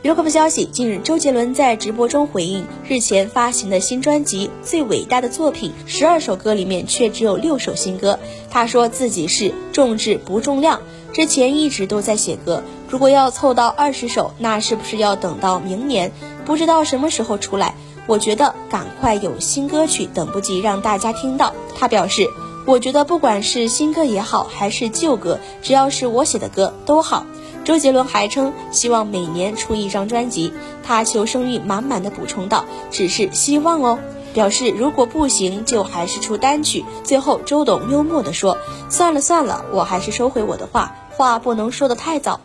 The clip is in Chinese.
娱乐快报消息：近日，周杰伦在直播中回应，日前发行的新专辑《最伟大的作品》十二首歌里面却只有六首新歌。他说自己是重质不重量，之前一直都在写歌，如果要凑到二十首，那是不是要等到明年？不知道什么时候出来。我觉得赶快有新歌曲，等不及让大家听到。他表示，我觉得不管是新歌也好，还是旧歌，只要是我写的歌都好。周杰伦还称希望每年出一张专辑，他求生欲满满的补充道：“只是希望哦。”表示如果不行就还是出单曲。最后，周董幽默地说：“算了算了，我还是收回我的话，话不能说的太早。